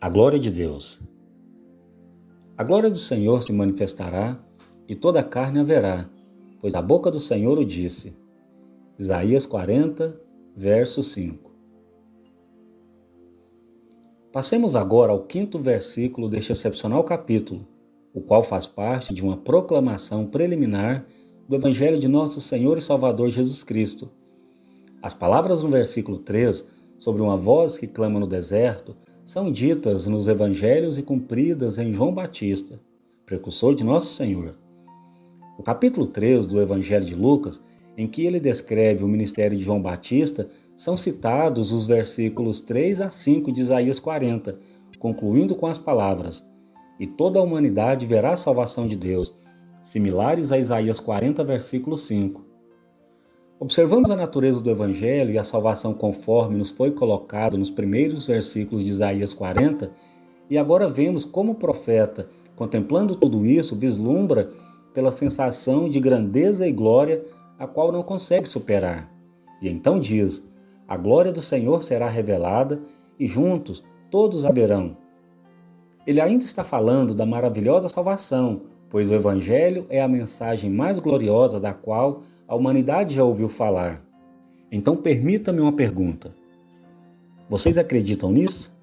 A glória de Deus. A glória do Senhor se manifestará e toda a carne haverá, pois a boca do Senhor o disse. Isaías 40, verso 5. Passemos agora ao quinto versículo deste excepcional capítulo, o qual faz parte de uma proclamação preliminar do Evangelho de nosso Senhor e Salvador Jesus Cristo. As palavras no versículo 3, sobre uma voz que clama no deserto, são ditas nos evangelhos e cumpridas em João Batista, precursor de Nosso Senhor. O capítulo 3 do Evangelho de Lucas, em que ele descreve o ministério de João Batista, são citados os versículos 3 a 5 de Isaías 40, concluindo com as palavras: E toda a humanidade verá a salvação de Deus, similares a Isaías 40, versículo 5. Observamos a natureza do Evangelho e a salvação conforme nos foi colocado nos primeiros versículos de Isaías 40, e agora vemos como o profeta, contemplando tudo isso, vislumbra pela sensação de grandeza e glória a qual não consegue superar. E então diz: A glória do Senhor será revelada e juntos todos a verão. Ele ainda está falando da maravilhosa salvação, pois o Evangelho é a mensagem mais gloriosa da qual a humanidade já ouviu falar. Então permita-me uma pergunta. Vocês acreditam nisso?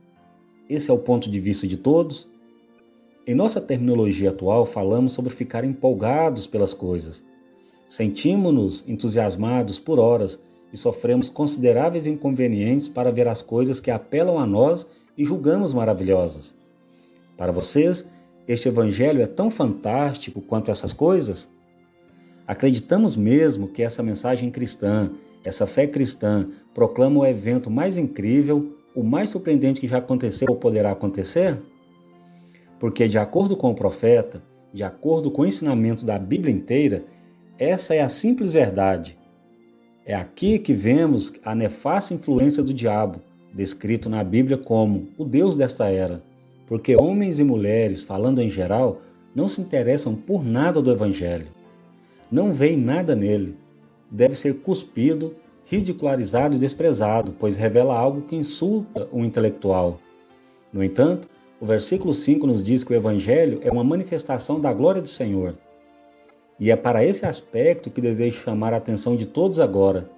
Esse é o ponto de vista de todos? Em nossa terminologia atual, falamos sobre ficar empolgados pelas coisas. Sentimos-nos entusiasmados por horas e sofremos consideráveis inconvenientes para ver as coisas que apelam a nós e julgamos maravilhosas. Para vocês, este evangelho é tão fantástico quanto essas coisas? Acreditamos mesmo que essa mensagem cristã, essa fé cristã, proclama o evento mais incrível, o mais surpreendente que já aconteceu ou poderá acontecer? Porque, de acordo com o profeta, de acordo com o ensinamento da Bíblia inteira, essa é a simples verdade. É aqui que vemos a nefasta influência do diabo, descrito na Bíblia como o Deus desta era, porque homens e mulheres, falando em geral, não se interessam por nada do Evangelho não veem nada nele. Deve ser cuspido, ridicularizado e desprezado, pois revela algo que insulta o intelectual. No entanto, o versículo 5 nos diz que o Evangelho é uma manifestação da glória do Senhor. E é para esse aspecto que desejo chamar a atenção de todos agora.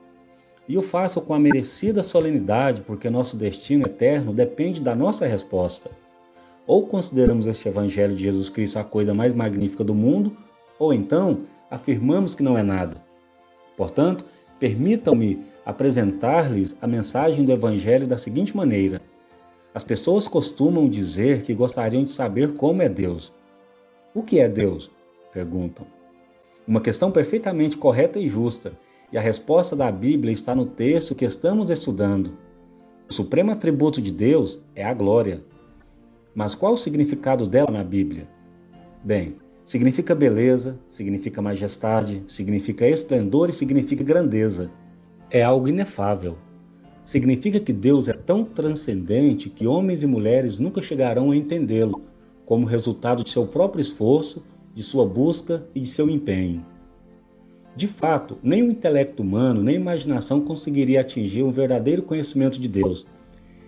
E o faço com a merecida solenidade, porque nosso destino eterno depende da nossa resposta. Ou consideramos este Evangelho de Jesus Cristo a coisa mais magnífica do mundo, ou então afirmamos que não é nada. Portanto, permitam-me apresentar-lhes a mensagem do Evangelho da seguinte maneira: As pessoas costumam dizer que gostariam de saber como é Deus. O que é Deus? perguntam. Uma questão perfeitamente correta e justa, e a resposta da Bíblia está no texto que estamos estudando. O supremo atributo de Deus é a glória. Mas qual o significado dela na Bíblia? Bem, Significa beleza, significa majestade, significa esplendor e significa grandeza. É algo inefável. Significa que Deus é tão transcendente que homens e mulheres nunca chegarão a entendê-lo, como resultado de seu próprio esforço, de sua busca e de seu empenho. De fato, nem o intelecto humano, nem a imaginação conseguiria atingir um verdadeiro conhecimento de Deus.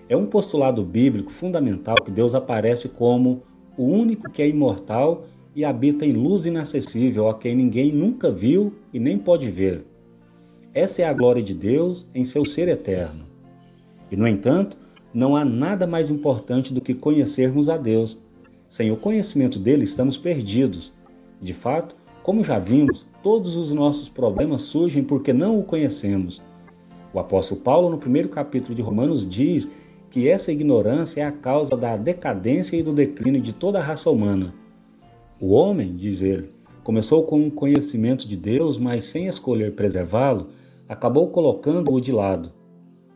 É um postulado bíblico fundamental que Deus aparece como o único que é imortal e habita em luz inacessível a quem ninguém nunca viu e nem pode ver. Essa é a glória de Deus em seu ser eterno. E, no entanto, não há nada mais importante do que conhecermos a Deus. Sem o conhecimento dele, estamos perdidos. De fato, como já vimos, todos os nossos problemas surgem porque não o conhecemos. O apóstolo Paulo, no primeiro capítulo de Romanos, diz que essa ignorância é a causa da decadência e do declínio de toda a raça humana. O homem, diz ele, começou com um conhecimento de Deus, mas sem escolher preservá-lo, acabou colocando-o de lado.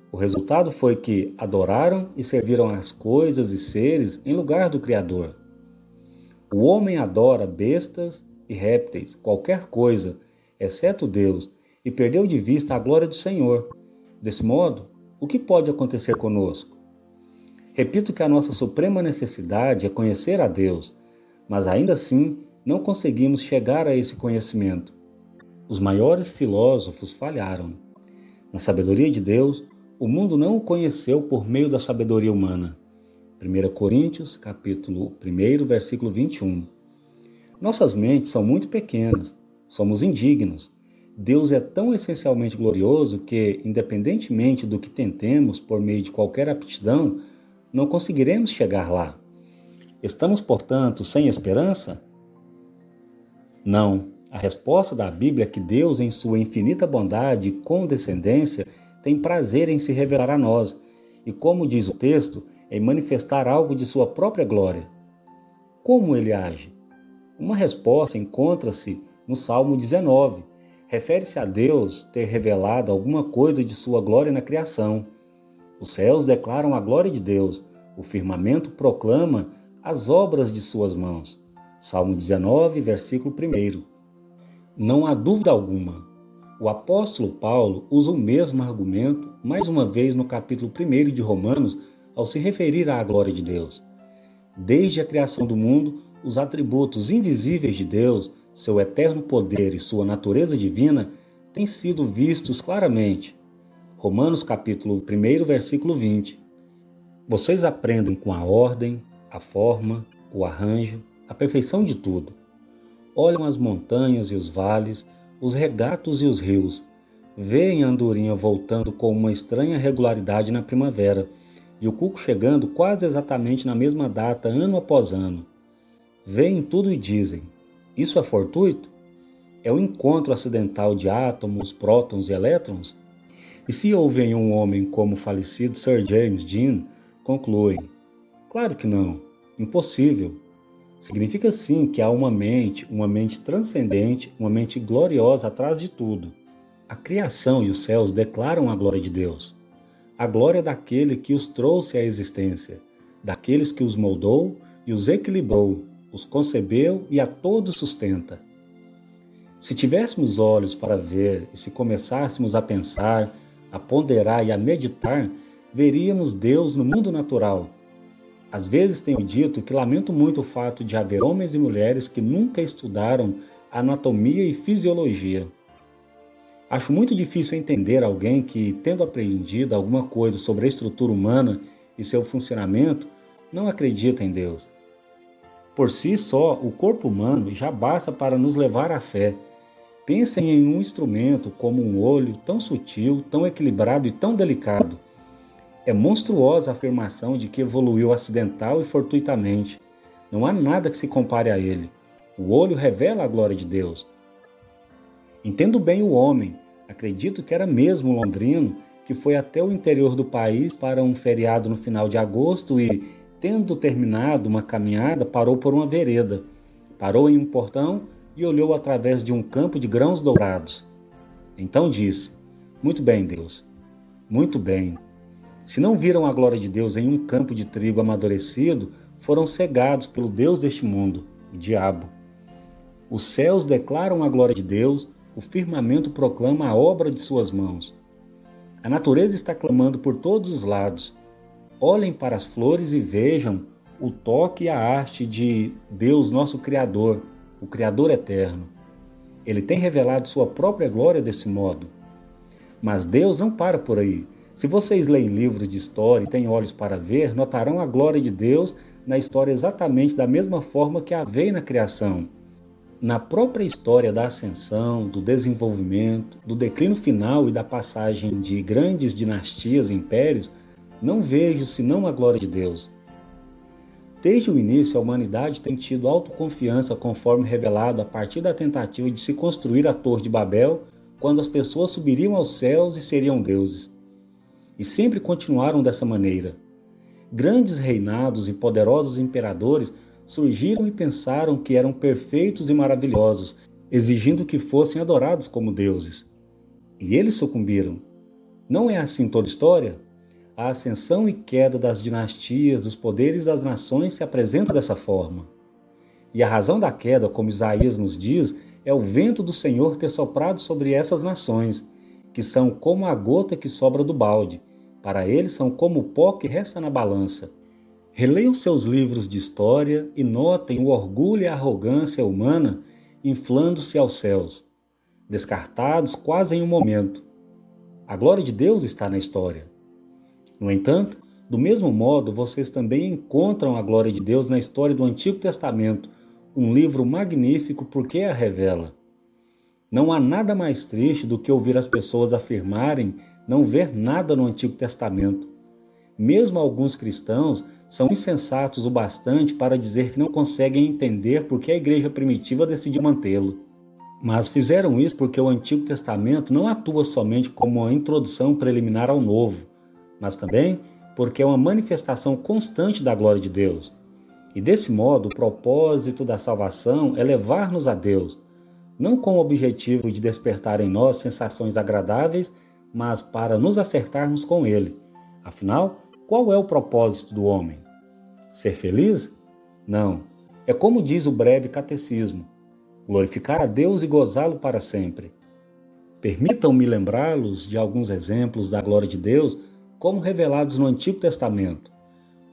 O resultado foi que adoraram e serviram as coisas e seres em lugar do Criador. O homem adora bestas e répteis, qualquer coisa, exceto Deus, e perdeu de vista a glória do Senhor. Desse modo, o que pode acontecer conosco? Repito que a nossa suprema necessidade é conhecer a Deus mas ainda assim não conseguimos chegar a esse conhecimento. Os maiores filósofos falharam. Na sabedoria de Deus, o mundo não o conheceu por meio da sabedoria humana. 1 Coríntios, capítulo 1, versículo 21. Nossas mentes são muito pequenas, somos indignos. Deus é tão essencialmente glorioso que, independentemente do que tentemos por meio de qualquer aptidão, não conseguiremos chegar lá. Estamos, portanto, sem esperança? Não. A resposta da Bíblia é que Deus, em sua infinita bondade e condescendência, tem prazer em se revelar a nós e, como diz o texto, em manifestar algo de sua própria glória. Como ele age? Uma resposta encontra-se no Salmo 19. Refere-se a Deus ter revelado alguma coisa de sua glória na criação. Os céus declaram a glória de Deus, o firmamento proclama as obras de suas mãos. Salmo 19, versículo 1. Não há dúvida alguma. O apóstolo Paulo usa o mesmo argumento mais uma vez no capítulo 1 de Romanos ao se referir à glória de Deus. Desde a criação do mundo, os atributos invisíveis de Deus, seu eterno poder e sua natureza divina têm sido vistos claramente. Romanos capítulo 1, versículo 20. Vocês aprendem com a ordem, a forma, o arranjo, a perfeição de tudo. Olham as montanhas e os vales, os regatos e os rios. Veem a andorinha voltando com uma estranha regularidade na primavera e o cuco chegando quase exatamente na mesma data, ano após ano. Veem tudo e dizem: Isso é fortuito? É o encontro acidental de átomos, prótons e elétrons? E se ouvem um homem como o falecido Sir James Dean, concluem: Claro que não, impossível. Significa sim que há uma mente, uma mente transcendente, uma mente gloriosa atrás de tudo. A criação e os céus declaram a glória de Deus. A glória daquele que os trouxe à existência, daqueles que os moldou e os equilibrou, os concebeu e a todos sustenta. Se tivéssemos olhos para ver e se começássemos a pensar, a ponderar e a meditar, veríamos Deus no mundo natural. Às vezes tenho dito que lamento muito o fato de haver homens e mulheres que nunca estudaram anatomia e fisiologia. Acho muito difícil entender alguém que, tendo aprendido alguma coisa sobre a estrutura humana e seu funcionamento, não acredita em Deus. Por si só, o corpo humano já basta para nos levar à fé. Pensem em um instrumento como um olho tão sutil, tão equilibrado e tão delicado. É monstruosa a afirmação de que evoluiu acidental e fortuitamente. Não há nada que se compare a ele. O olho revela a glória de Deus. Entendo bem o homem. Acredito que era mesmo londrino que foi até o interior do país para um feriado no final de agosto e, tendo terminado uma caminhada, parou por uma vereda. Parou em um portão e olhou através de um campo de grãos dourados. Então disse: Muito bem, Deus. Muito bem. Se não viram a glória de Deus em um campo de trigo amadurecido, foram cegados pelo Deus deste mundo, o diabo. Os céus declaram a glória de Deus, o firmamento proclama a obra de suas mãos. A natureza está clamando por todos os lados. Olhem para as flores e vejam o toque e a arte de Deus, nosso Criador, o Criador eterno. Ele tem revelado sua própria glória desse modo. Mas Deus não para por aí. Se vocês leem livros de história e têm olhos para ver, notarão a glória de Deus na história exatamente da mesma forma que a veio na criação. Na própria história da ascensão, do desenvolvimento, do declínio final e da passagem de grandes dinastias e impérios, não vejo senão a glória de Deus. Desde o início, a humanidade tem tido autoconfiança conforme revelado a partir da tentativa de se construir a Torre de Babel, quando as pessoas subiriam aos céus e seriam deuses e sempre continuaram dessa maneira. Grandes reinados e poderosos imperadores surgiram e pensaram que eram perfeitos e maravilhosos, exigindo que fossem adorados como deuses. E eles sucumbiram. Não é assim toda história? A ascensão e queda das dinastias, dos poderes das nações se apresenta dessa forma. E a razão da queda, como Isaías nos diz, é o vento do Senhor ter soprado sobre essas nações, que são como a gota que sobra do balde. Para eles são como o pó que resta na balança. Releiam seus livros de história e notem o orgulho e a arrogância humana inflando-se aos céus, descartados quase em um momento. A glória de Deus está na história. No entanto, Do mesmo modo, vocês também encontram a glória de Deus na história do Antigo Testamento, um livro magnífico porque a revela. Não há nada mais triste do que ouvir as pessoas afirmarem não ver nada no Antigo Testamento. Mesmo alguns cristãos são insensatos o bastante para dizer que não conseguem entender por que a igreja primitiva decidiu mantê-lo. Mas fizeram isso porque o Antigo Testamento não atua somente como uma introdução preliminar ao Novo, mas também porque é uma manifestação constante da glória de Deus. E desse modo, o propósito da salvação é levar-nos a Deus, não com o objetivo de despertar em nós sensações agradáveis, mas para nos acertarmos com Ele. Afinal, qual é o propósito do homem? Ser feliz? Não. É como diz o breve catecismo: glorificar a Deus e gozá-lo para sempre. Permitam-me lembrá-los de alguns exemplos da glória de Deus, como revelados no Antigo Testamento.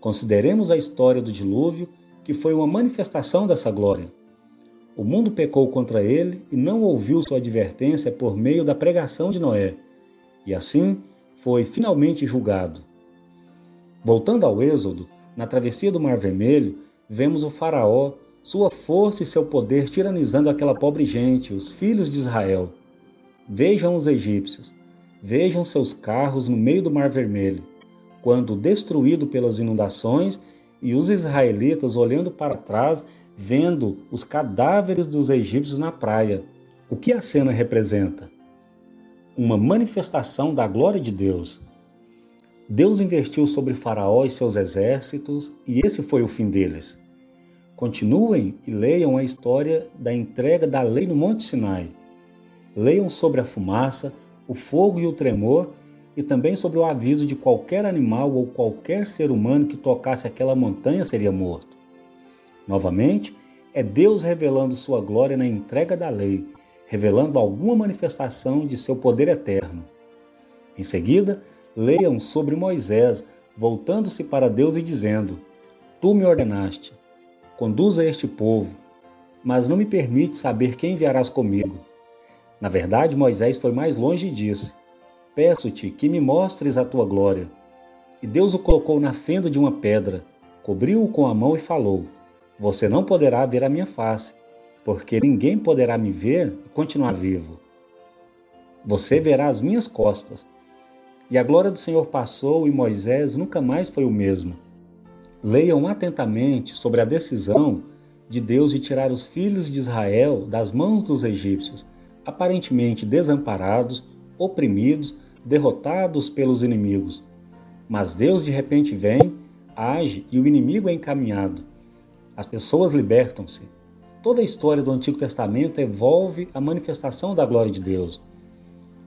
Consideremos a história do dilúvio, que foi uma manifestação dessa glória. O mundo pecou contra ele e não ouviu sua advertência por meio da pregação de Noé, e assim foi finalmente julgado. Voltando ao Êxodo, na travessia do Mar Vermelho, vemos o Faraó, sua força e seu poder tiranizando aquela pobre gente, os filhos de Israel. Vejam os egípcios, vejam seus carros no meio do Mar Vermelho, quando destruído pelas inundações, e os israelitas olhando para trás vendo os cadáveres dos egípcios na praia. O que a cena representa? Uma manifestação da glória de Deus. Deus investiu sobre Faraó e seus exércitos, e esse foi o fim deles. Continuem e leiam a história da entrega da lei no Monte Sinai. Leiam sobre a fumaça, o fogo e o tremor, e também sobre o aviso de qualquer animal ou qualquer ser humano que tocasse aquela montanha seria morto. Novamente, é Deus revelando sua glória na entrega da lei, revelando alguma manifestação de seu poder eterno. Em seguida, leiam sobre Moisés, voltando-se para Deus e dizendo: Tu me ordenaste, conduza este povo, mas não me permite saber quem enviarás comigo. Na verdade, Moisés foi mais longe e disse: Peço-te que me mostres a tua glória. E Deus o colocou na fenda de uma pedra, cobriu-o com a mão e falou: você não poderá ver a minha face, porque ninguém poderá me ver e continuar vivo. Você verá as minhas costas. E a glória do Senhor passou e Moisés nunca mais foi o mesmo. Leiam atentamente sobre a decisão de Deus de tirar os filhos de Israel das mãos dos egípcios, aparentemente desamparados, oprimidos, derrotados pelos inimigos. Mas Deus de repente vem, age e o inimigo é encaminhado. As pessoas libertam-se. Toda a história do Antigo Testamento envolve a manifestação da glória de Deus.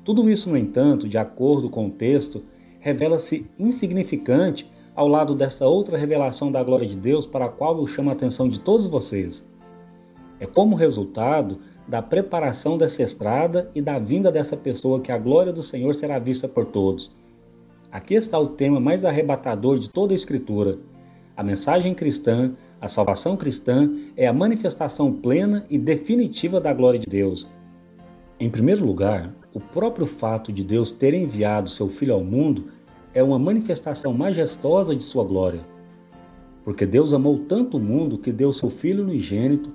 Tudo isso, no entanto, de acordo com o texto, revela-se insignificante ao lado dessa outra revelação da glória de Deus para a qual eu chamo a atenção de todos vocês. É como resultado da preparação dessa estrada e da vinda dessa pessoa que a glória do Senhor será vista por todos. Aqui está o tema mais arrebatador de toda a Escritura. A mensagem cristã a salvação cristã é a manifestação plena e definitiva da glória de Deus. Em primeiro lugar, o próprio fato de Deus ter enviado seu Filho ao mundo é uma manifestação majestosa de sua glória. Porque Deus amou tanto o mundo que deu seu Filho unigênito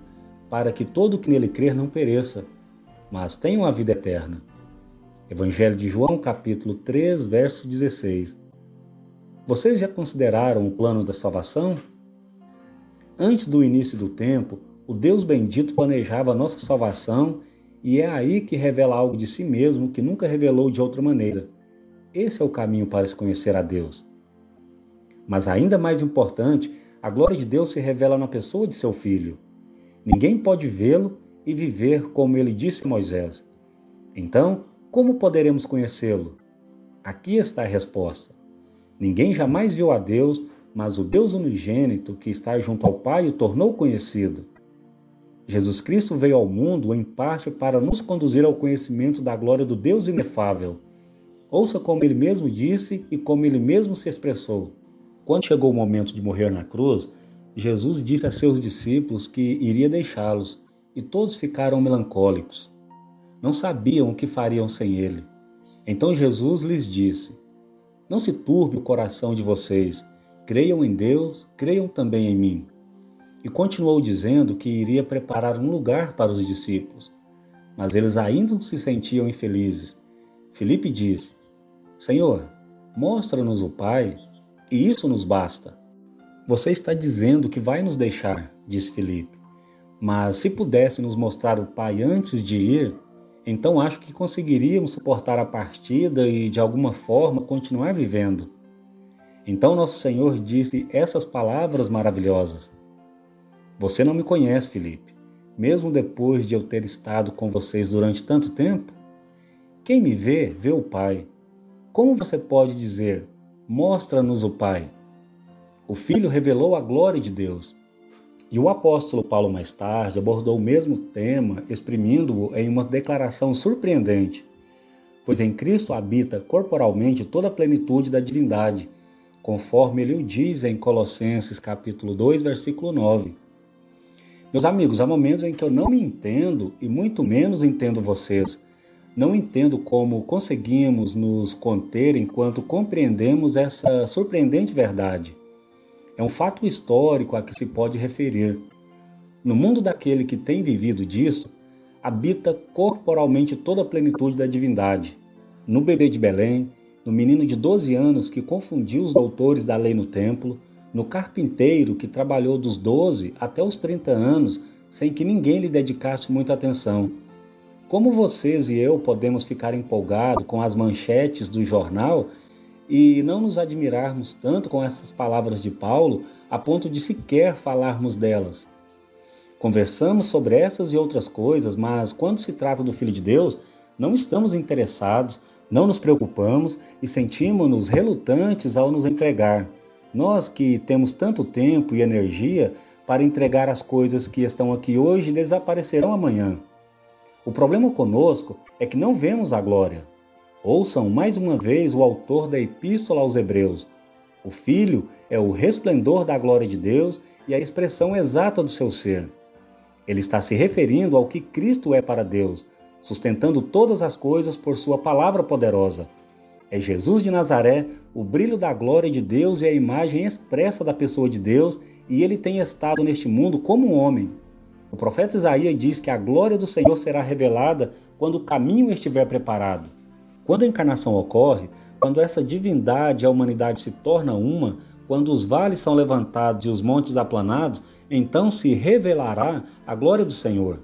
para que todo que nele crer não pereça, mas tenha uma vida eterna. Evangelho de João, capítulo 3, verso 16. Vocês já consideraram o plano da salvação? Antes do início do tempo, o Deus bendito planejava a nossa salvação e é aí que revela algo de si mesmo que nunca revelou de outra maneira. Esse é o caminho para se conhecer a Deus. Mas ainda mais importante, a glória de Deus se revela na pessoa de seu filho. Ninguém pode vê-lo e viver como ele disse a Moisés. Então, como poderemos conhecê-lo? Aqui está a resposta. Ninguém jamais viu a Deus, mas o Deus unigênito que está junto ao Pai o tornou conhecido. Jesus Cristo veio ao mundo em parte para nos conduzir ao conhecimento da glória do Deus inefável. Ouça como ele mesmo disse e como ele mesmo se expressou. Quando chegou o momento de morrer na cruz, Jesus disse a seus discípulos que iria deixá-los, e todos ficaram melancólicos. Não sabiam o que fariam sem ele. Então Jesus lhes disse: Não se turbe o coração de vocês. Creiam em Deus, creiam também em mim. E continuou dizendo que iria preparar um lugar para os discípulos. Mas eles ainda se sentiam infelizes. Filipe disse: Senhor, mostra-nos o Pai, e isso nos basta. Você está dizendo que vai nos deixar, disse Filipe. Mas se pudesse nos mostrar o Pai antes de ir, então acho que conseguiríamos suportar a partida e, de alguma forma, continuar vivendo. Então nosso Senhor disse essas palavras maravilhosas: Você não me conhece, Felipe, mesmo depois de eu ter estado com vocês durante tanto tempo? Quem me vê, vê o Pai. Como você pode dizer, mostra-nos o Pai? O Filho revelou a glória de Deus. E o apóstolo Paulo, mais tarde, abordou o mesmo tema, exprimindo-o em uma declaração surpreendente. Pois em Cristo habita corporalmente toda a plenitude da divindade, conforme ele o diz em Colossenses capítulo 2, versículo 9. Meus amigos, há momentos em que eu não me entendo e muito menos entendo vocês. Não entendo como conseguimos nos conter enquanto compreendemos essa surpreendente verdade. É um fato histórico a que se pode referir. No mundo daquele que tem vivido disso, habita corporalmente toda a plenitude da divindade. No bebê de Belém, no menino de 12 anos que confundiu os doutores da lei no templo, no carpinteiro que trabalhou dos 12 até os 30 anos sem que ninguém lhe dedicasse muita atenção. Como vocês e eu podemos ficar empolgados com as manchetes do jornal e não nos admirarmos tanto com essas palavras de Paulo a ponto de sequer falarmos delas. Conversamos sobre essas e outras coisas, mas quando se trata do Filho de Deus, não estamos interessados, não nos preocupamos e sentimos-nos relutantes ao nos entregar. Nós que temos tanto tempo e energia para entregar as coisas que estão aqui hoje desaparecerão amanhã. O problema conosco é que não vemos a glória. Ouçam mais uma vez o autor da Epístola aos Hebreus. O Filho é o resplendor da glória de Deus e a expressão exata do seu ser. Ele está se referindo ao que Cristo é para Deus, sustentando todas as coisas por sua palavra poderosa. É Jesus de Nazaré, o brilho da glória de Deus e a imagem expressa da pessoa de Deus, e ele tem estado neste mundo como um homem. O profeta Isaías diz que a glória do Senhor será revelada quando o caminho estiver preparado. Quando a encarnação ocorre, quando essa divindade e a humanidade se torna uma, quando os vales são levantados e os montes aplanados, então se revelará a glória do Senhor.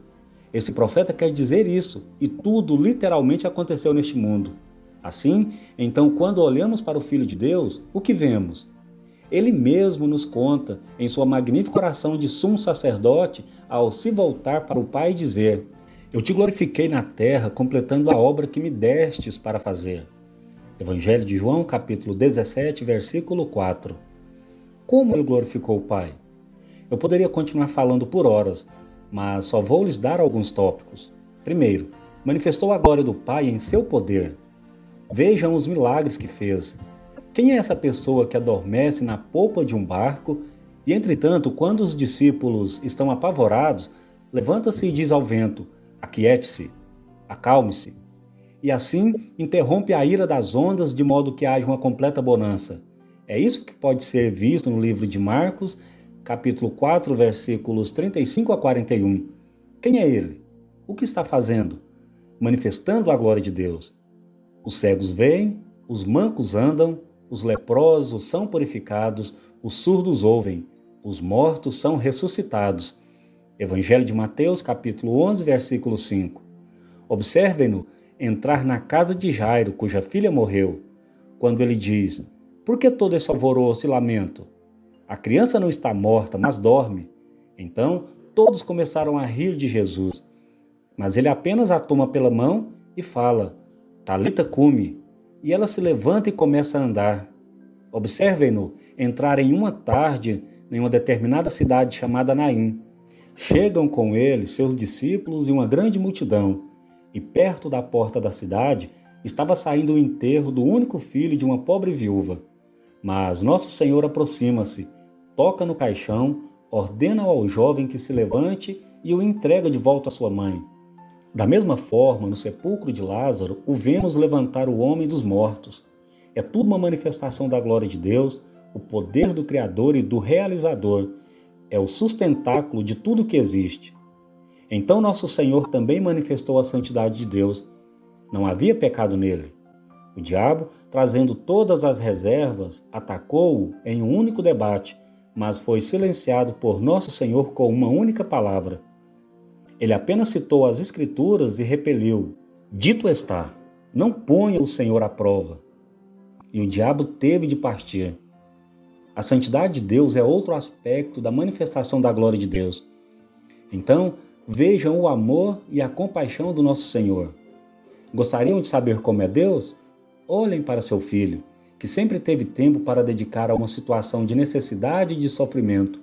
Esse profeta quer dizer isso, e tudo literalmente aconteceu neste mundo. Assim, então, quando olhamos para o Filho de Deus, o que vemos? Ele mesmo nos conta, em sua magnífica oração de sumo sacerdote, ao se voltar para o Pai e dizer: eu te glorifiquei na terra, completando a obra que me destes para fazer. Evangelho de João, capítulo 17, versículo 4. Como ele glorificou o Pai? Eu poderia continuar falando por horas, mas só vou lhes dar alguns tópicos. Primeiro, manifestou a glória do Pai em seu poder. Vejam os milagres que fez. Quem é essa pessoa que adormece na polpa de um barco e, entretanto, quando os discípulos estão apavorados, levanta-se e diz ao vento: Aquiete-se, acalme-se. E assim interrompe a ira das ondas de modo que haja uma completa bonança. É isso que pode ser visto no livro de Marcos, capítulo 4, versículos 35 a 41. Quem é ele? O que está fazendo? Manifestando a glória de Deus. Os cegos veem, os mancos andam, os leprosos são purificados, os surdos ouvem, os mortos são ressuscitados Evangelho de Mateus, capítulo 11, versículo 5. Observem-no entrar na casa de Jairo, cuja filha morreu, quando ele diz: Por que todo esse alvoroço e lamento? A criança não está morta, mas dorme. Então todos começaram a rir de Jesus. Mas ele apenas a toma pela mão e fala: Talita cume. E ela se levanta e começa a andar. Observem-no entrar em uma tarde em uma determinada cidade chamada Naim Chegam com ele seus discípulos e uma grande multidão, e perto da porta da cidade estava saindo o enterro do único filho de uma pobre viúva. Mas Nosso Senhor aproxima-se, toca no caixão, ordena ao jovem que se levante e o entrega de volta à sua mãe. Da mesma forma, no sepulcro de Lázaro, o vemos levantar o homem dos mortos. É tudo uma manifestação da glória de Deus, o poder do Criador e do Realizador. É o sustentáculo de tudo que existe. Então nosso Senhor também manifestou a santidade de Deus. Não havia pecado nele. O diabo, trazendo todas as reservas, atacou-o em um único debate, mas foi silenciado por nosso Senhor com uma única palavra. Ele apenas citou as Escrituras e repeliu: Dito está, não ponha o Senhor à prova. E o diabo teve de partir. A santidade de Deus é outro aspecto da manifestação da glória de Deus. Então, vejam o amor e a compaixão do nosso Senhor. Gostariam de saber como é Deus? Olhem para seu filho, que sempre teve tempo para dedicar a uma situação de necessidade e de sofrimento.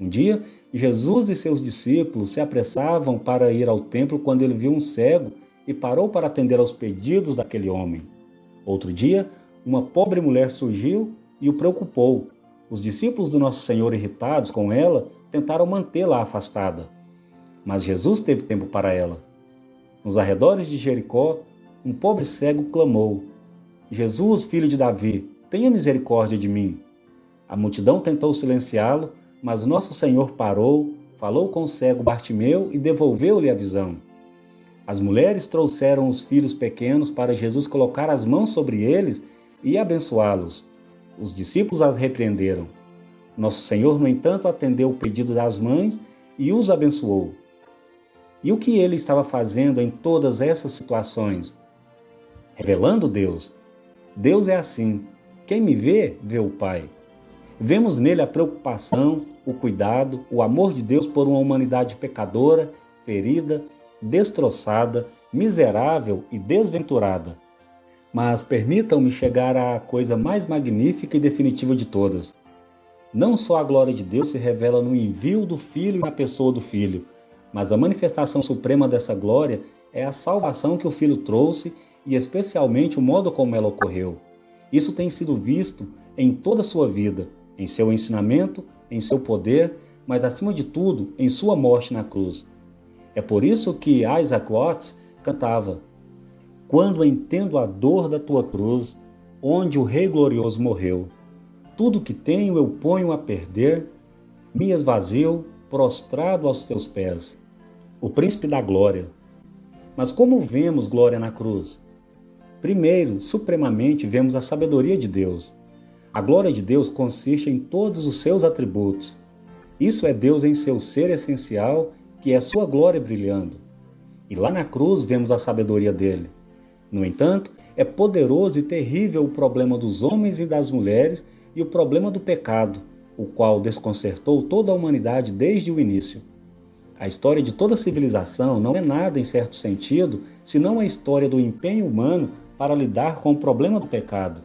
Um dia, Jesus e seus discípulos se apressavam para ir ao templo quando ele viu um cego e parou para atender aos pedidos daquele homem. Outro dia, uma pobre mulher surgiu e o preocupou. Os discípulos do Nosso Senhor, irritados com ela, tentaram mantê-la afastada. Mas Jesus teve tempo para ela. Nos arredores de Jericó, um pobre cego clamou: Jesus, filho de Davi, tenha misericórdia de mim. A multidão tentou silenciá-lo, mas nosso Senhor parou, falou com o cego Bartimeu e devolveu-lhe a visão. As mulheres trouxeram os filhos pequenos para Jesus colocar as mãos sobre eles e abençoá-los. Os discípulos as repreenderam. Nosso Senhor, no entanto, atendeu o pedido das mães e os abençoou. E o que ele estava fazendo em todas essas situações? Revelando Deus. Deus é assim. Quem me vê, vê o Pai. Vemos nele a preocupação, o cuidado, o amor de Deus por uma humanidade pecadora, ferida, destroçada, miserável e desventurada. Mas permitam-me chegar à coisa mais magnífica e definitiva de todas. Não só a glória de Deus se revela no envio do Filho e na pessoa do Filho, mas a manifestação suprema dessa glória é a salvação que o Filho trouxe e especialmente o modo como ela ocorreu. Isso tem sido visto em toda a sua vida, em seu ensinamento, em seu poder, mas acima de tudo, em sua morte na cruz. É por isso que Isaac Watts cantava: Quando entendo a dor da tua cruz, onde o Rei glorioso morreu, tudo que tenho eu ponho a perder, me esvazio, prostrado aos teus pés o príncipe da glória. Mas como vemos glória na cruz? Primeiro, supremamente, vemos a sabedoria de Deus. A glória de Deus consiste em todos os seus atributos. Isso é Deus em seu ser essencial, que é sua glória brilhando. E lá na cruz vemos a sabedoria dele. No entanto, é poderoso e terrível o problema dos homens e das mulheres e o problema do pecado, o qual desconcertou toda a humanidade desde o início. A história de toda civilização não é nada, em certo sentido, senão a história do empenho humano para lidar com o problema do pecado.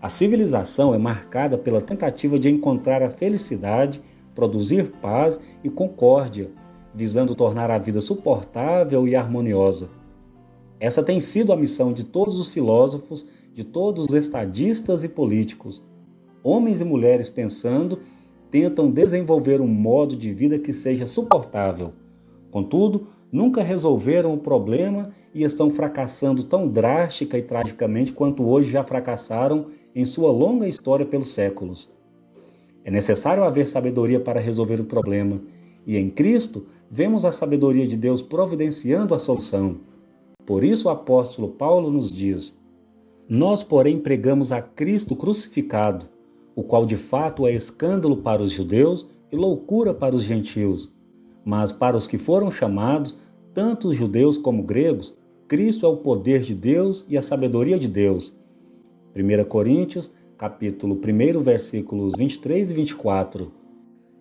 A civilização é marcada pela tentativa de encontrar a felicidade, produzir paz e concórdia, visando tornar a vida suportável e harmoniosa. Essa tem sido a missão de todos os filósofos, de todos os estadistas e políticos, homens e mulheres pensando tentam desenvolver um modo de vida que seja suportável. Contudo, nunca resolveram o problema e estão fracassando tão drástica e tragicamente quanto hoje já fracassaram em sua longa história pelos séculos. É necessário haver sabedoria para resolver o problema, e em Cristo vemos a sabedoria de Deus providenciando a solução. Por isso o apóstolo Paulo nos diz: Nós, porém, pregamos a Cristo crucificado o qual de fato é escândalo para os judeus e loucura para os gentios. Mas para os que foram chamados, tanto os judeus como gregos, Cristo é o poder de Deus e a sabedoria de Deus. 1 Coríntios, capítulo 1, versículos 23 e 24.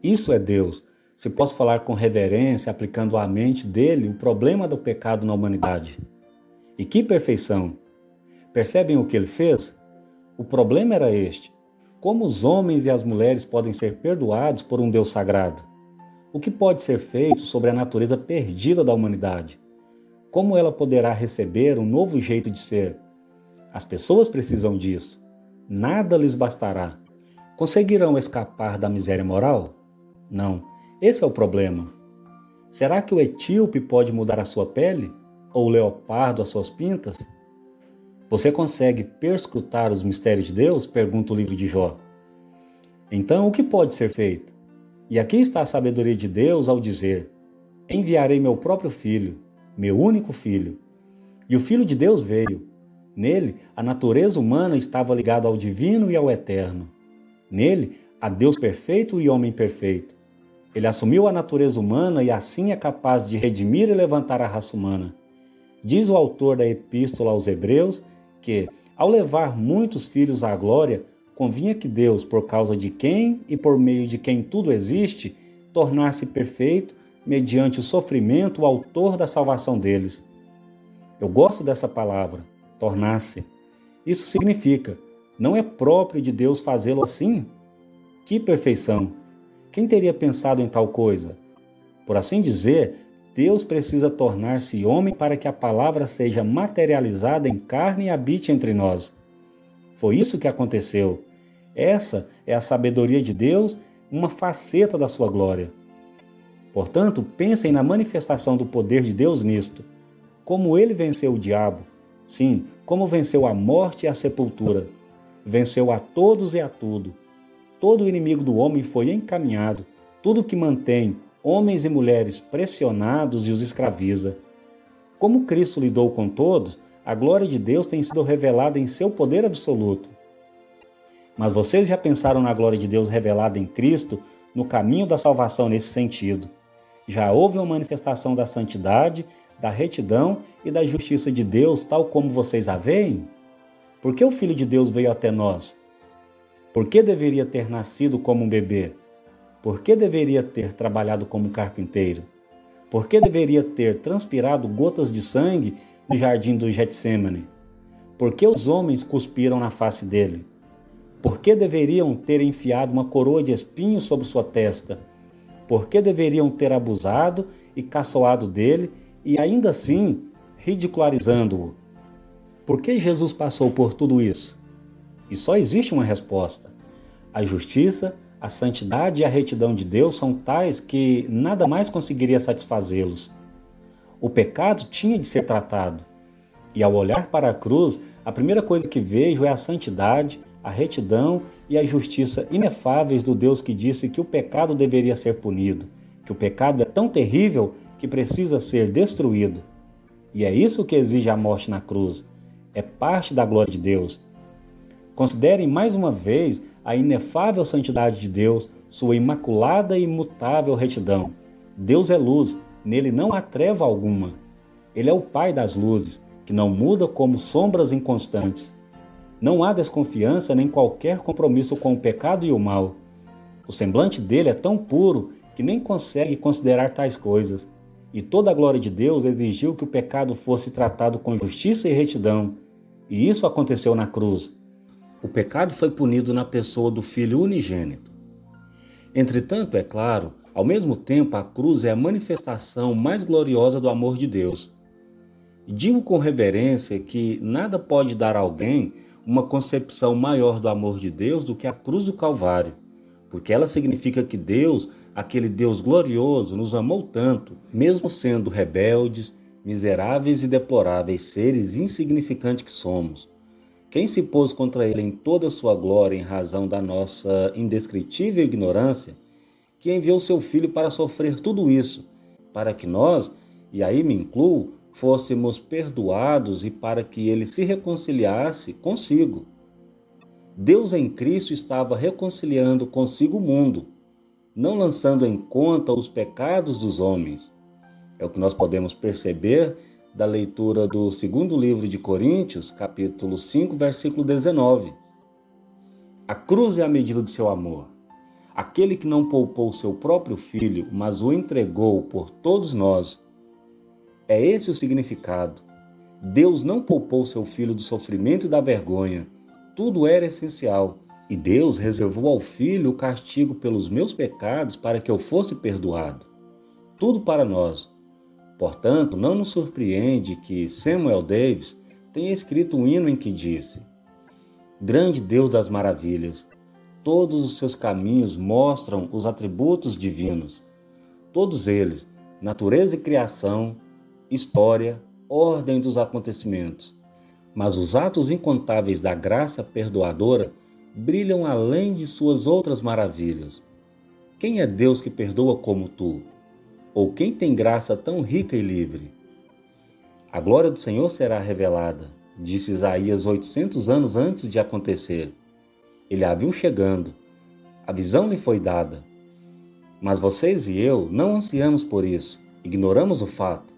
Isso é Deus. Se posso falar com reverência, aplicando à mente dele o problema do pecado na humanidade. E que perfeição! Percebem o que ele fez? O problema era este: como os homens e as mulheres podem ser perdoados por um Deus sagrado? O que pode ser feito sobre a natureza perdida da humanidade? Como ela poderá receber um novo jeito de ser? As pessoas precisam disso. Nada lhes bastará. Conseguirão escapar da miséria moral? Não. Esse é o problema. Será que o etíope pode mudar a sua pele? Ou o leopardo as suas pintas? Você consegue perscrutar os mistérios de Deus? Pergunta o livro de Jó. Então, o que pode ser feito? E aqui está a sabedoria de Deus ao dizer: Enviarei meu próprio filho, meu único filho. E o filho de Deus veio. Nele, a natureza humana estava ligada ao divino e ao eterno. Nele, a Deus perfeito e homem perfeito. Ele assumiu a natureza humana e assim é capaz de redimir e levantar a raça humana. Diz o autor da Epístola aos Hebreus que, ao levar muitos filhos à glória, convinha que Deus, por causa de quem e por meio de quem tudo existe, tornasse perfeito, mediante o sofrimento, o autor da salvação deles. Eu gosto dessa palavra, tornasse. Isso significa, não é próprio de Deus fazê-lo assim? Que perfeição! Quem teria pensado em tal coisa? Por assim dizer, Deus precisa tornar-se homem para que a palavra seja materializada em carne e habite entre nós. Foi isso que aconteceu. Essa é a sabedoria de Deus, uma faceta da sua glória. Portanto, pensem na manifestação do poder de Deus nisto. Como ele venceu o diabo. Sim, como venceu a morte e a sepultura. Venceu a todos e a tudo. Todo o inimigo do homem foi encaminhado. Tudo que mantém homens e mulheres pressionados e os escraviza. Como Cristo lidou com todos, a glória de Deus tem sido revelada em seu poder absoluto. Mas vocês já pensaram na glória de Deus revelada em Cristo no caminho da salvação nesse sentido? Já houve uma manifestação da santidade, da retidão e da justiça de Deus, tal como vocês a veem? Por que o Filho de Deus veio até nós? Por que deveria ter nascido como um bebê? Por que deveria ter trabalhado como carpinteiro? Por que deveria ter transpirado gotas de sangue no jardim do Getsemane? Por que os homens cuspiram na face dele? Por que deveriam ter enfiado uma coroa de espinhos sobre sua testa? Por que deveriam ter abusado e caçoado dele e ainda assim ridicularizando-o? Por que Jesus passou por tudo isso? E só existe uma resposta: a justiça a santidade e a retidão de Deus são tais que nada mais conseguiria satisfazê-los. O pecado tinha de ser tratado. E ao olhar para a cruz, a primeira coisa que vejo é a santidade, a retidão e a justiça inefáveis do Deus que disse que o pecado deveria ser punido, que o pecado é tão terrível que precisa ser destruído. E é isso que exige a morte na cruz. É parte da glória de Deus. Considerem mais uma vez a inefável santidade de Deus, sua imaculada e imutável retidão. Deus é luz, nele não há treva alguma. Ele é o Pai das luzes, que não muda como sombras inconstantes. Não há desconfiança nem qualquer compromisso com o pecado e o mal. O semblante dele é tão puro que nem consegue considerar tais coisas. E toda a glória de Deus exigiu que o pecado fosse tratado com justiça e retidão. E isso aconteceu na cruz. O pecado foi punido na pessoa do Filho unigênito. Entretanto, é claro, ao mesmo tempo, a cruz é a manifestação mais gloriosa do amor de Deus. Digo com reverência que nada pode dar a alguém uma concepção maior do amor de Deus do que a cruz do Calvário, porque ela significa que Deus, aquele Deus glorioso, nos amou tanto, mesmo sendo rebeldes, miseráveis e deploráveis seres insignificantes que somos. Quem se pôs contra ele em toda a sua glória em razão da nossa indescritível ignorância, que enviou seu filho para sofrer tudo isso, para que nós, e aí me incluo, fôssemos perdoados e para que ele se reconciliasse consigo. Deus em Cristo estava reconciliando consigo o mundo, não lançando em conta os pecados dos homens. É o que nós podemos perceber da leitura do segundo livro de Coríntios, capítulo 5, versículo 19. A cruz é a medida do seu amor. Aquele que não poupou seu próprio filho, mas o entregou por todos nós. É esse o significado. Deus não poupou seu filho do sofrimento e da vergonha. Tudo era essencial. E Deus reservou ao filho o castigo pelos meus pecados para que eu fosse perdoado. Tudo para nós, Portanto, não nos surpreende que Samuel Davis tenha escrito um hino em que disse: Grande Deus das maravilhas, todos os seus caminhos mostram os atributos divinos. Todos eles, natureza e criação, história, ordem dos acontecimentos. mas os atos incontáveis da graça perdoadora brilham além de suas outras maravilhas. Quem é Deus que perdoa como tu? Ou quem tem graça tão rica e livre? A glória do Senhor será revelada, disse Isaías 800 anos antes de acontecer. Ele a viu chegando, a visão lhe foi dada. Mas vocês e eu não ansiamos por isso, ignoramos o fato.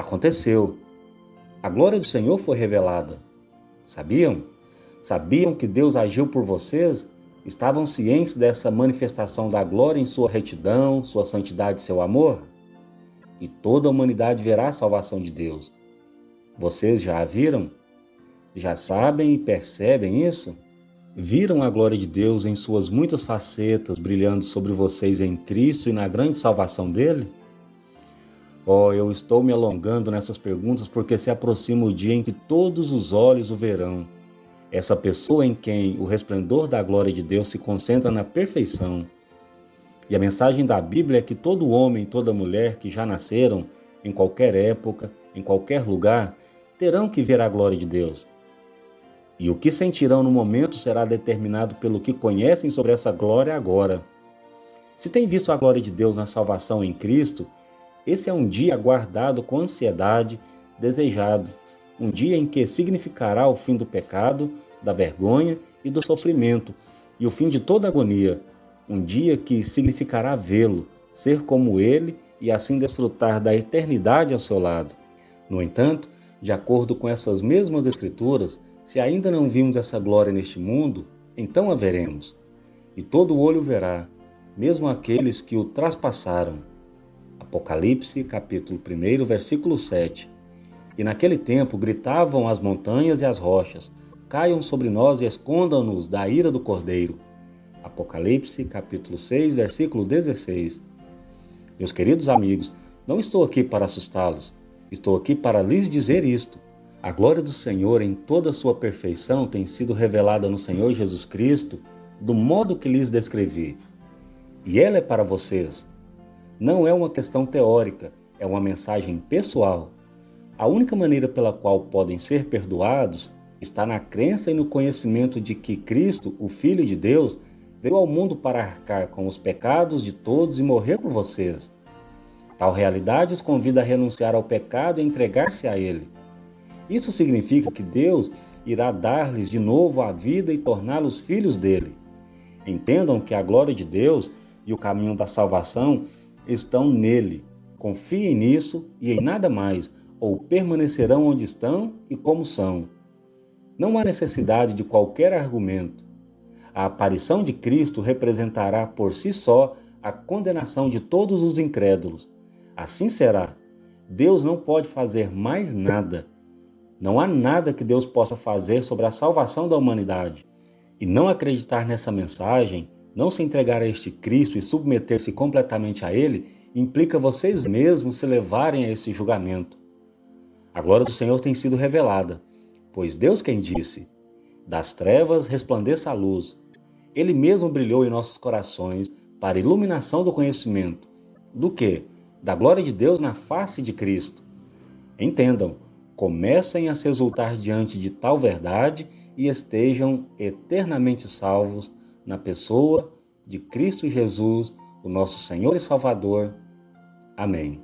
Aconteceu. A glória do Senhor foi revelada. Sabiam? Sabiam que Deus agiu por vocês? Estavam cientes dessa manifestação da glória em sua retidão, sua santidade e seu amor? E toda a humanidade verá a salvação de Deus. Vocês já a viram? Já sabem e percebem isso? Viram a glória de Deus em suas muitas facetas brilhando sobre vocês em Cristo e na grande salvação dele? Oh, eu estou me alongando nessas perguntas porque se aproxima o dia em que todos os olhos o verão. Essa pessoa em quem o resplendor da glória de Deus se concentra na perfeição. E a mensagem da Bíblia é que todo homem e toda mulher que já nasceram, em qualquer época, em qualquer lugar, terão que ver a glória de Deus. E o que sentirão no momento será determinado pelo que conhecem sobre essa glória agora. Se tem visto a glória de Deus na salvação em Cristo, esse é um dia aguardado com ansiedade, desejado, um dia em que significará o fim do pecado, da vergonha e do sofrimento, e o fim de toda agonia, um dia que significará vê-lo, ser como ele e assim desfrutar da eternidade ao seu lado. No entanto, de acordo com essas mesmas Escrituras, se ainda não vimos essa glória neste mundo, então a veremos. E todo olho verá, mesmo aqueles que o traspassaram. Apocalipse, capítulo 1, versículo 7. E naquele tempo gritavam as montanhas e as rochas: Caiam sobre nós e escondam-nos da ira do Cordeiro. Apocalipse, capítulo 6, versículo 16. Meus queridos amigos, não estou aqui para assustá-los, estou aqui para lhes dizer isto. A glória do Senhor em toda a sua perfeição tem sido revelada no Senhor Jesus Cristo do modo que lhes descrevi. E ela é para vocês, não é uma questão teórica, é uma mensagem pessoal. A única maneira pela qual podem ser perdoados está na crença e no conhecimento de que Cristo, o Filho de Deus, veio ao mundo para arcar com os pecados de todos e morrer por vocês. Tal realidade os convida a renunciar ao pecado e entregar-se a Ele. Isso significa que Deus irá dar-lhes de novo a vida e torná-los filhos dele. Entendam que a glória de Deus e o caminho da salvação estão nele. Confiem nisso e em nada mais, ou permanecerão onde estão e como são. Não há necessidade de qualquer argumento. A aparição de Cristo representará por si só a condenação de todos os incrédulos. Assim será. Deus não pode fazer mais nada. Não há nada que Deus possa fazer sobre a salvação da humanidade. E não acreditar nessa mensagem não se entregar a este Cristo e submeter-se completamente a Ele implica vocês mesmos se levarem a esse julgamento. A glória do Senhor tem sido revelada, pois Deus quem disse: Das trevas resplandeça a luz. Ele mesmo brilhou em nossos corações para iluminação do conhecimento. Do que? Da glória de Deus na face de Cristo. Entendam, comecem a se exultar diante de tal verdade e estejam eternamente salvos na pessoa de Cristo Jesus, o nosso Senhor e Salvador. Amém.